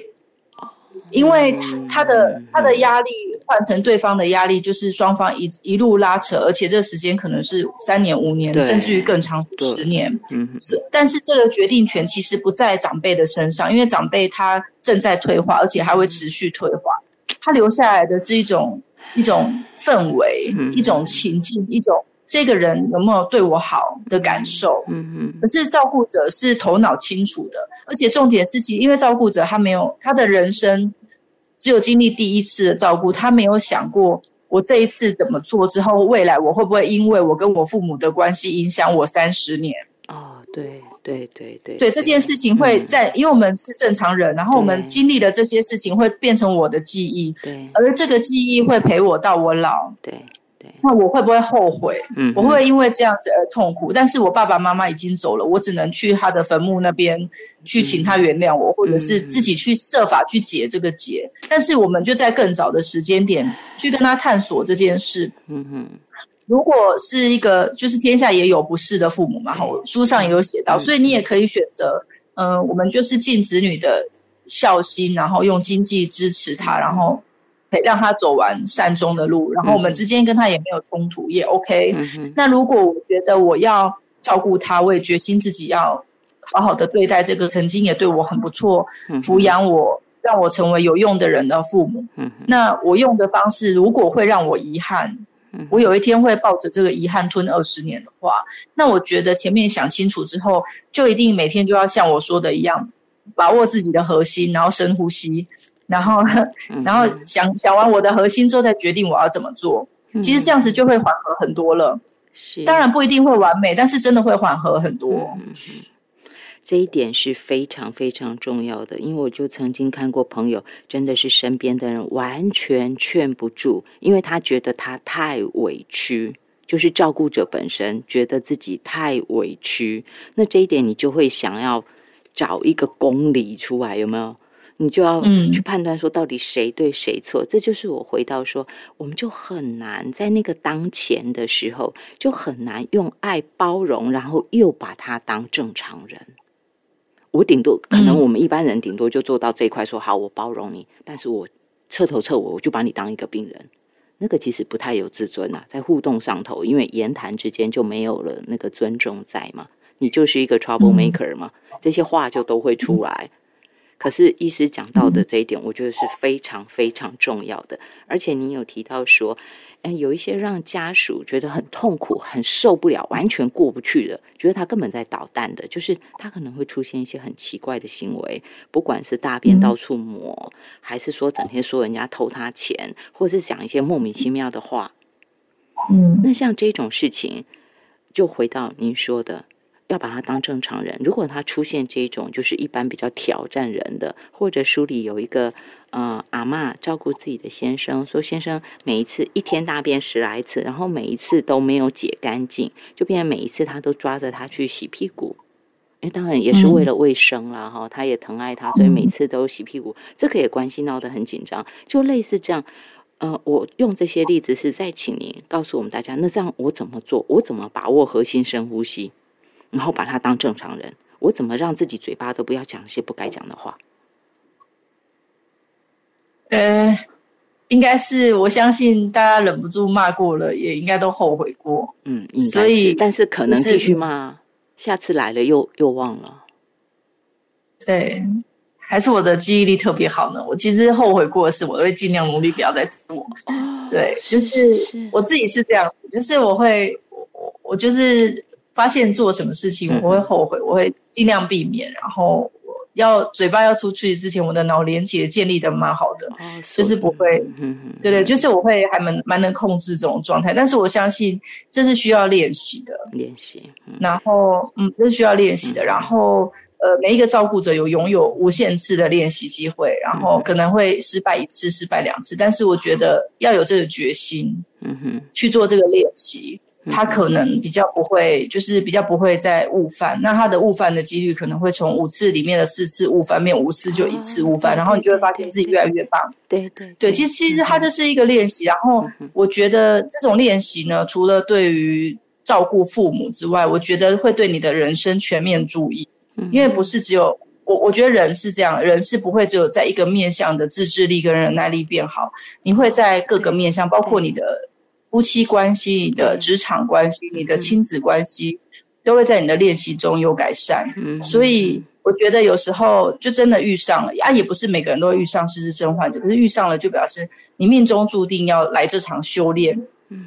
因为他的他的压力换成对方的压力，就是双方一一路拉扯，而且这个时间可能是三年、五年，甚至于更长十年。嗯，但是这个决定权其实不在长辈的身上，因为长辈他正在退化，而且还会持续退化。他留下来的是一种一种氛围，一种情境，一种这个人有没有对我好的感受。嗯嗯。可是照顾者是头脑清楚的，而且重点是，其因为照顾者他没有他的人生只有经历第一次的照顾，他没有想过我这一次怎么做之后，未来我会不会因为我跟我父母的关系影响我三十年？
哦，对。对对对，
对这件事情会在，因为我们是正常人，然后我们经历的这些事情会变成我的记忆，
对，
而这个记忆会陪我到我老，
对对。
那我会不会后悔？嗯，我会因为这样子而痛苦。但是我爸爸妈妈已经走了，我只能去他的坟墓那边去请他原谅我，或者是自己去设法去解这个结。但是我们就在更早的时间点去跟他探索这件事。嗯哼。如果是一个，就是天下也有不是的父母嘛，哈，书上也有写到，所以你也可以选择，嗯，我们就是尽子女的孝心，然后用经济支持他，然后陪让他走完善终的路，然后我们之间跟他也没有冲突，也 OK。那如果我觉得我要照顾他，我也决心自己要好好的对待这个曾经也对我很不错、抚养我、让我成为有用的人的父母，那我用的方式如果会让我遗憾。我有一天会抱着这个遗憾吞二十年的话，那我觉得前面想清楚之后，就一定每天就要像我说的一样，把握自己的核心，然后深呼吸，然后 然后想想完我的核心之后，再决定我要怎么做。其实这样子就会缓和很多了。是，当然不一定会完美，但是真的会缓和很多。
这一点是非常非常重要的，因为我就曾经看过朋友，真的是身边的人完全劝不住，因为他觉得他太委屈，就是照顾者本身觉得自己太委屈。那这一点你就会想要找一个公理出来，有没有？你就要去判断说到底谁对谁错。这就是我回到说，我们就很难在那个当前的时候，就很难用爱包容，然后又把他当正常人。我顶多可能我们一般人顶多就做到这一块，说好我包容你，但是我彻头彻尾我就把你当一个病人，那个其实不太有自尊啊，在互动上头，因为言谈之间就没有了那个尊重在嘛，你就是一个 trouble maker 嘛，这些话就都会出来。可是医师讲到的这一点，我觉得是非常非常重要的，而且你有提到说。嗯，有一些让家属觉得很痛苦、很受不了、完全过不去的，觉得他根本在捣蛋的，就是他可能会出现一些很奇怪的行为，不管是大便到处抹，还是说整天说人家偷他钱，或是讲一些莫名其妙的话。嗯，那像这种事情，就回到您说的。要把他当正常人。如果他出现这种，就是一般比较挑战人的，或者书里有一个呃阿妈照顾自己的先生，说先生每一次一天大便十来次，然后每一次都没有解干净，就变成每一次他都抓着他去洗屁股。因为当然也是为了卫生啦，哈，他也疼爱他，所以每次都洗屁股，这个也关系闹得很紧张，就类似这样。呃，我用这些例子是在请您告诉我们大家，那这样我怎么做？我怎么把握核心深呼吸，然后把他当正常人？我怎么让自己嘴巴都不要讲一些不该讲的话？
呃，应该是我相信大家忍不住骂过了，也应该都后悔过。
嗯，所以但是可能继续骂，下次来了又又忘了。
对。还是我的记忆力特别好呢。我其实后悔过的事，我都会尽量努力不要再做。对，就是我自己是这样，就是我会，我我就是发现做什么事情我会后悔，我会尽量避免。然后要嘴巴要出去之前，我的脑连接建立的蛮好的，就是不会，对对，就是我会还蛮蛮能控制这种状态。但是我相信这是需要练习的，
练习。
然后，嗯，这是需要练习的。然后。呃，每一个照顾者有拥有无限次的练习机会，然后可能会失败一次、失败两次，但是我觉得要有这个决心，嗯哼，去做这个练习，他可能比较不会，就是比较不会再误犯。那他的误犯的几率可能会从五次里面的四次误犯变五次就一次误犯，然后你就会发现自己越来越棒。
对对
对，其实其实它就是一个练习。然后我觉得这种练习呢，除了对于照顾父母之外，我觉得会对你的人生全面注意。因为不是只有我，我觉得人是这样，人是不会只有在一个面向的自制力跟忍耐力变好，你会在各个面向，包括你的夫妻关系、你的职场关系、你的亲子关系，都会在你的练习中有改善。所以我觉得有时候就真的遇上了啊，也不是每个人都会遇上失智症患者，可是遇上了就表示你命中注定要来这场修炼。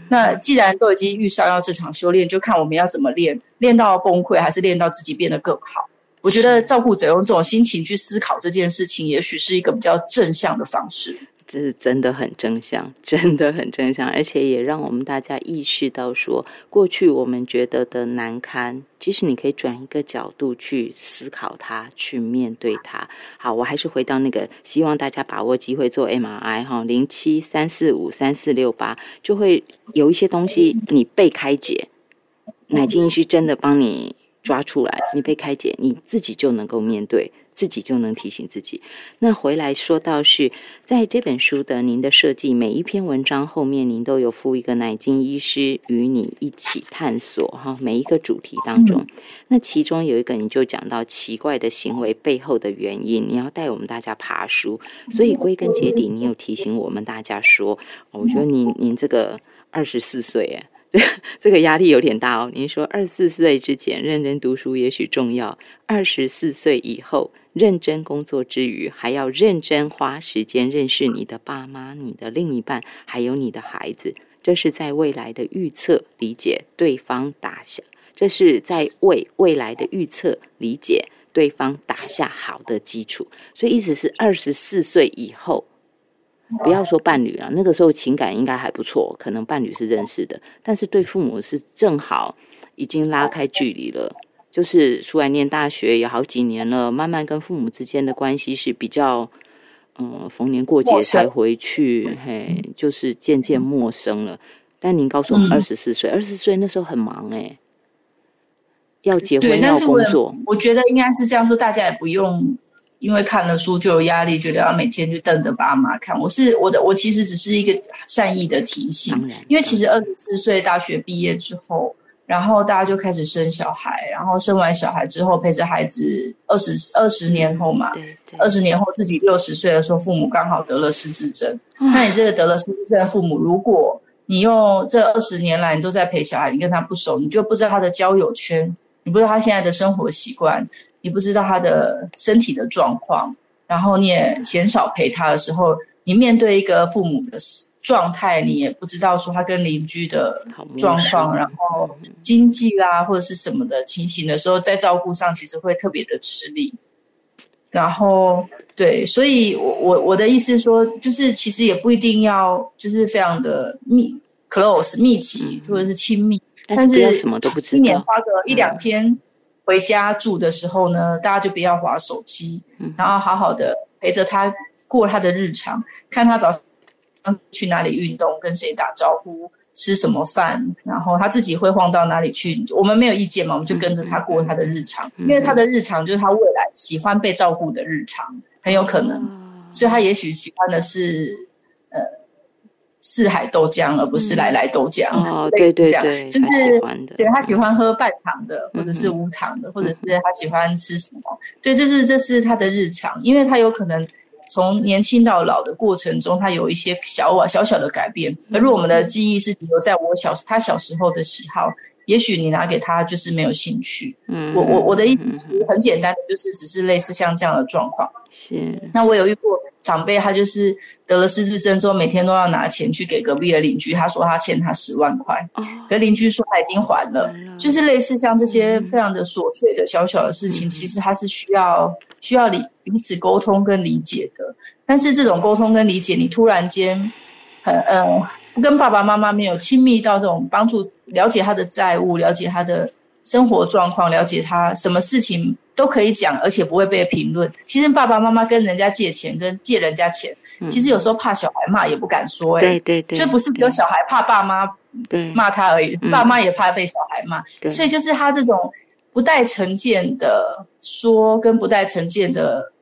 那既然都已经遇上要这场修炼，就看我们要怎么练，练到崩溃，还是练到自己变得更好。我觉得照顾者用这种心情去思考这件事情，也许是一个比较正向的方式。
这是真的很正向，真的很正向，而且也让我们大家意识到，说过去我们觉得的难堪，其实你可以转一个角度去思考它，去面对它。好，我还是回到那个，希望大家把握机会做 MRI 哈，零七三四五三四六八，就会有一些东西你被开解，乃金医师真的帮你。抓出来，你被开解，你自己就能够面对，自己就能提醒自己。那回来说到是在这本书的您的设计，每一篇文章后面您都有附一个奶金医师与你一起探索哈，每一个主题当中，那其中有一个你就讲到奇怪的行为背后的原因，你要带我们大家爬书，所以归根结底，你有提醒我们大家说，我觉得您您这个二十四岁哎。这个压力有点大哦。您说二十四岁之前认真读书也许重要，二十四岁以后认真工作之余，还要认真花时间认识你的爸妈、你的另一半，还有你的孩子。这是在未来的预测、理解对方打下，这是在为未来的预测、理解对方打下好的基础。所以意思是二十四岁以后。不要说伴侣了，那个时候情感应该还不错，可能伴侣是认识的，但是对父母是正好已经拉开距离了，就是出来念大学也好几年了，慢慢跟父母之间的关系是比较，嗯，逢年过节才回去，嘿，就是渐渐陌生了。但您告诉我们，二十四岁，二十四岁那时候很忙哎，要结婚要工作，
我觉得应该是这样说，大家也不用。因为看了书就有压力，觉得要每天去瞪着爸妈看。我是我的，我其实只是一个善意的提醒。因为其实二十四岁大学毕业之后，然后大家就开始生小孩，然后生完小孩之后陪着孩子二十二十年后嘛，二十年后自己六十岁的时候，父母刚好得了失智症。那你这个得了失智症的父母，如果你用这二十年来你都在陪小孩，你跟他不熟，你就不知道他的交友圈，你不知道他现在的生活习惯。你不知道他的身体的状况，然后你也鲜少陪他的时候，你面对一个父母的状态，你也不知道说他跟邻居的状况，然后经济啦或者是什么的情形的时候，在照顾上其实会特别的吃力。然后对，所以我我我的意思说，就是其实也不一定要就是非常的密 close 密集或者是亲密，
但是什么都不知道，
一年花个一两天。回家住的时候呢，大家就不要划手机，然后好好的陪着他过他的日常，看他早上去哪里运动，跟谁打招呼，吃什么饭，然后他自己会晃到哪里去，我们没有意见嘛，我们就跟着他过他的日常，因为他的日常就是他未来喜欢被照顾的日常，很有可能，所以他也许喜欢的是呃四海豆浆，而不是来来豆浆。
哦，对对对，
就是对他喜欢喝半糖的，或者是无糖的，或者是他喜欢吃什么，对，这是这是他的日常，因为他有可能。从年轻到老的过程中，他有一些小啊小小的改变。而如果我们的记忆是留在我小他小时候的喜好，也许你拿给他就是没有兴趣。嗯，我我我的意思很简单的，就是只是类似像这样的状况。
是。
那我有遇过长辈，他就是得了失智症之后，每天都要拿钱去给隔壁的邻居，他说他欠他十万块，可邻居说他已经还了。就是类似像这些非常的琐碎的小小的事情，其实他是需要需要理。彼此沟通跟理解的，但是这种沟通跟理解，你突然间，很呃，不跟爸爸妈妈没有亲密到这种帮助，了解他的债务，了解他的生活状况，了解他什么事情都可以讲，而且不会被评论。其实爸爸妈妈跟人家借钱，跟借人家钱，其实有时候怕小孩骂也不敢说，哎，
对对对，
就不是只有小孩怕爸妈骂他而已，爸妈也怕被小孩骂，所以就是他这种不带成见的说，跟不带成见的。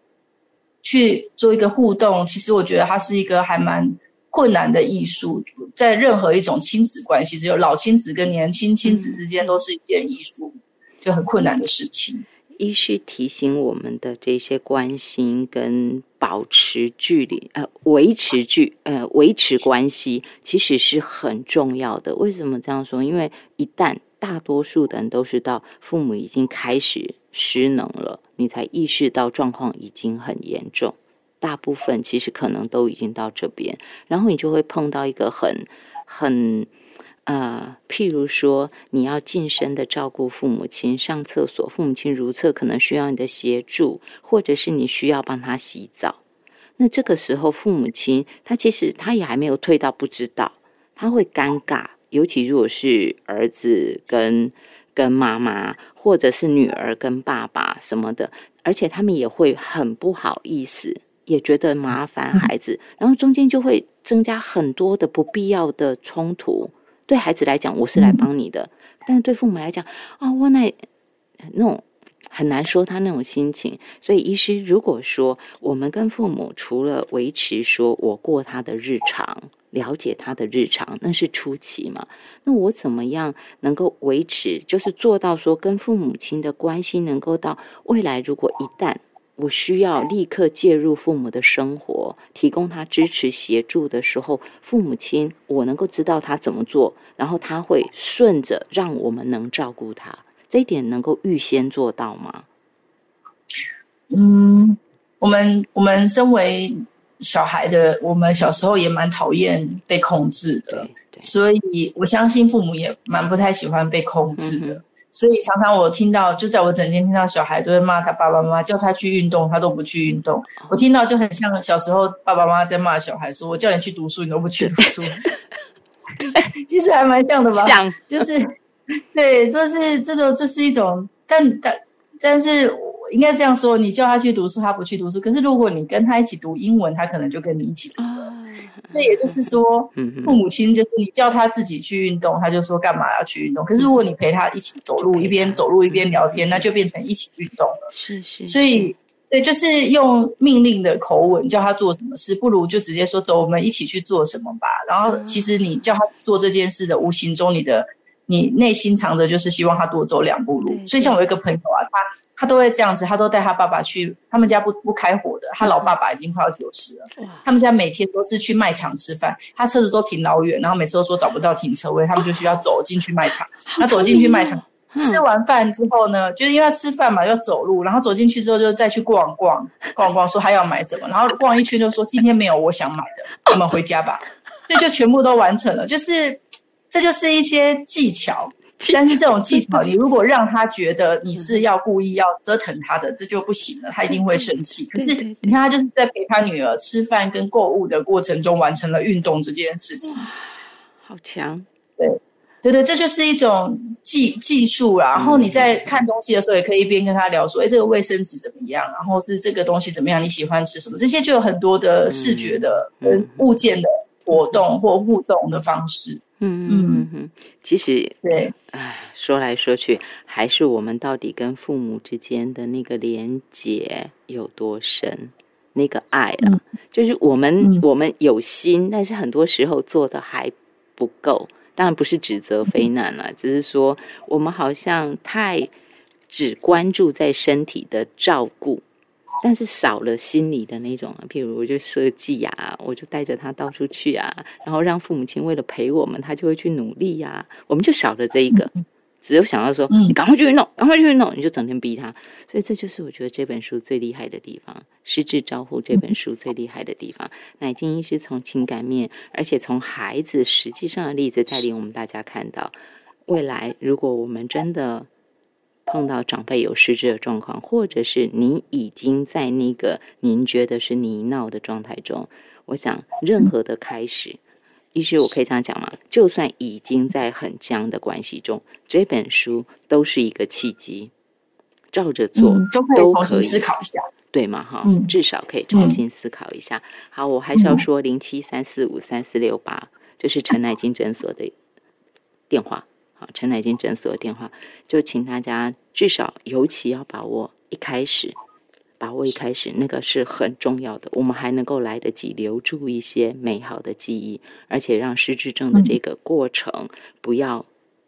去做一个互动，其实我觉得他是一个还蛮困难的艺术，在任何一种亲子关系，只有老亲子跟年轻亲子之间，都是一件艺术，就很困难的事情。
一是提醒我们的这些关心跟保持距离，呃，维持距，呃，维持关系，其实是很重要的。为什么这样说？因为一旦大多数的人都是到父母已经开始失能了。你才意识到状况已经很严重，大部分其实可能都已经到这边，然后你就会碰到一个很很呃，譬如说你要近身的照顾父母亲上厕所，父母亲如厕可能需要你的协助，或者是你需要帮他洗澡，那这个时候父母亲他其实他也还没有退到不知道，他会尴尬，尤其如果是儿子跟。跟妈妈，或者是女儿跟爸爸什么的，而且他们也会很不好意思，也觉得麻烦孩子，然后中间就会增加很多的不必要的冲突。对孩子来讲，我是来帮你的，但是对父母来讲，啊，我那那种很难说他那种心情。所以，医师如果说我们跟父母除了维持说我过他的日常。了解他的日常，那是初期嘛？那我怎么样能够维持，就是做到说跟父母亲的关系能够到未来，如果一旦我需要立刻介入父母的生活，提供他支持协助的时候，父母亲我能够知道他怎么做，然后他会顺着让我们能照顾他，这一点能够预先做到吗？
嗯，我们我们身为。小孩的，我们小时候也蛮讨厌被控制的，所以我相信父母也蛮不太喜欢被控制的。所以常常我听到，就在我整天听到小孩都会骂他爸爸妈妈，叫他去运动，他都不去运动。我听到就很像小时候爸爸妈妈在骂小孩，说我叫你去读书，你都不去读书。对，其实还蛮像的吧？
像，
就是，对，就是这种，这是一种，但但但是。应该这样说，你叫他去读书，他不去读书。可是如果你跟他一起读英文，他可能就跟你一起读。这也就是说，父母亲就是你叫他自己去运动，他就说干嘛要去运动。可是如果你陪他一起走路，一边走路一边聊天，那就变成一起运动了。
是是。
所以，对，就是用命令的口吻叫他做什么事，不如就直接说走，我们一起去做什么吧。然后，其实你叫他做这件事的无形中，你的你内心藏的就是希望他多走两步路。所以，像我一个朋友啊，他。他都会这样子，他都带他爸爸去他们家不不开火的，他老爸爸已经快要九十了。他们家每天都是去卖场吃饭，他车子都停老远，然后每次都说找不到停车位，他们就需要走进去卖场。他走进去卖场，吃完饭之后呢，就是因为他吃饭嘛要走路，然后走进去之后就再去逛逛逛逛，说他要买什么，然后逛一圈就说今天没有我想买的，我们回家吧。这就全部都完成了，就是这就是一些技巧。但是这种技巧，你如果让他觉得你是要故意要折腾他的，这就不行了，他一定会生气。可是你看，他就是在陪他女儿吃饭跟购物的过程中完成了运动这件事情，
好强。
对，对对，这就是一种技技术然后你在看东西的时候，也可以一边跟他聊说：“哎，这个卫生纸怎么样？然后是这个东西怎么样？你喜欢吃什么？”这些就有很多的视觉的跟物件的活动或互动的方式。
嗯嗯嗯，其实
对，
唉，说来说去，还是我们到底跟父母之间的那个连结有多深，那个爱啊，就是我们我们有心，但是很多时候做的还不够。当然不是指责非难了，只是说我们好像太只关注在身体的照顾。但是少了心理的那种，譬如我就设计呀，我就带着他到处去啊，然后让父母亲为了陪我们，他就会去努力呀。我们就少了这一个，只有想到说，你赶快去运动，赶快去运动，你就整天逼他。所以这就是我觉得这本书最厉害的地方，《失智招呼》这本书最厉害的地方。乃金医师从情感面，而且从孩子实际上的例子带领我们大家看到，未来如果我们真的。碰到长辈有失智的状况，或者是你已经在那个您觉得是泥淖的状态中，我想任何的开始，医师我可以这样讲吗？就算已经在很僵的关系中，这本书都是一个契机，照着做
都可以思考一下，
对吗？哈，至少可以重新思考一下。好，我还是要说零七三四五三四六八，这是陈乃金诊所的电话。好，陈乃金诊所的电话，就请大家至少尤其要把握一开始，把握一开始那个是很重要的。我们还能够来得及留住一些美好的记忆，而且让失智症的这个过程不要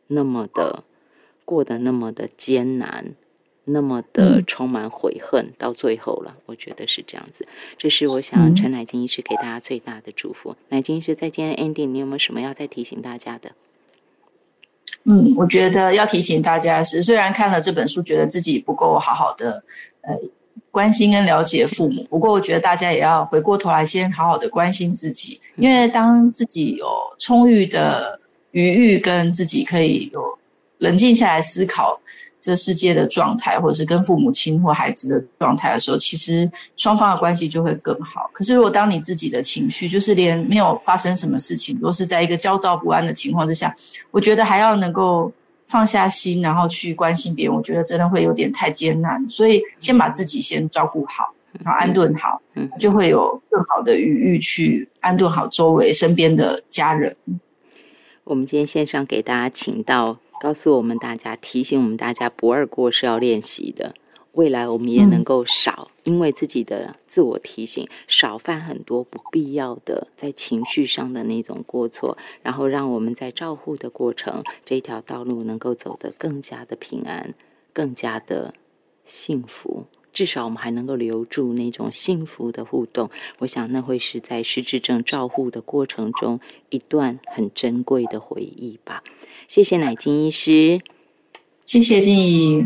那么的过得那么的艰难，那么的充满悔恨。到最后了，我觉得是这样子。这是我想陈乃金医师给大家最大的祝福。乃金医师在今天 ending，你有没有什么要再提醒大家的？
嗯，我觉得要提醒大家是，虽然看了这本书，觉得自己不够好好的呃关心跟了解父母，不过我觉得大家也要回过头来，先好好的关心自己，因为当自己有充裕的余裕，跟自己可以有冷静下来思考。这世界的状态，或者是跟父母亲或孩子的状态的时候，其实双方的关系就会更好。可是，如果当你自己的情绪就是连没有发生什么事情，都是在一个焦躁不安的情况之下，我觉得还要能够放下心，然后去关心别人，我觉得真的会有点太艰难。所以，先把自己先照顾好，然后安顿好，就会有更好的余裕去安顿好周围身边的家人。
我们今天线上给大家请到。告诉我们大家，提醒我们大家，不二过是要练习的。未来我们也能够少，因为自己的自我提醒，少犯很多不必要的在情绪上的那种过错，然后让我们在照护的过程这条道路能够走得更加的平安，更加的幸福。至少我们还能够留住那种幸福的互动，我想那会是在失智症照护的过程中一段很珍贵的回忆吧。谢谢乃金医师，
谢谢金怡。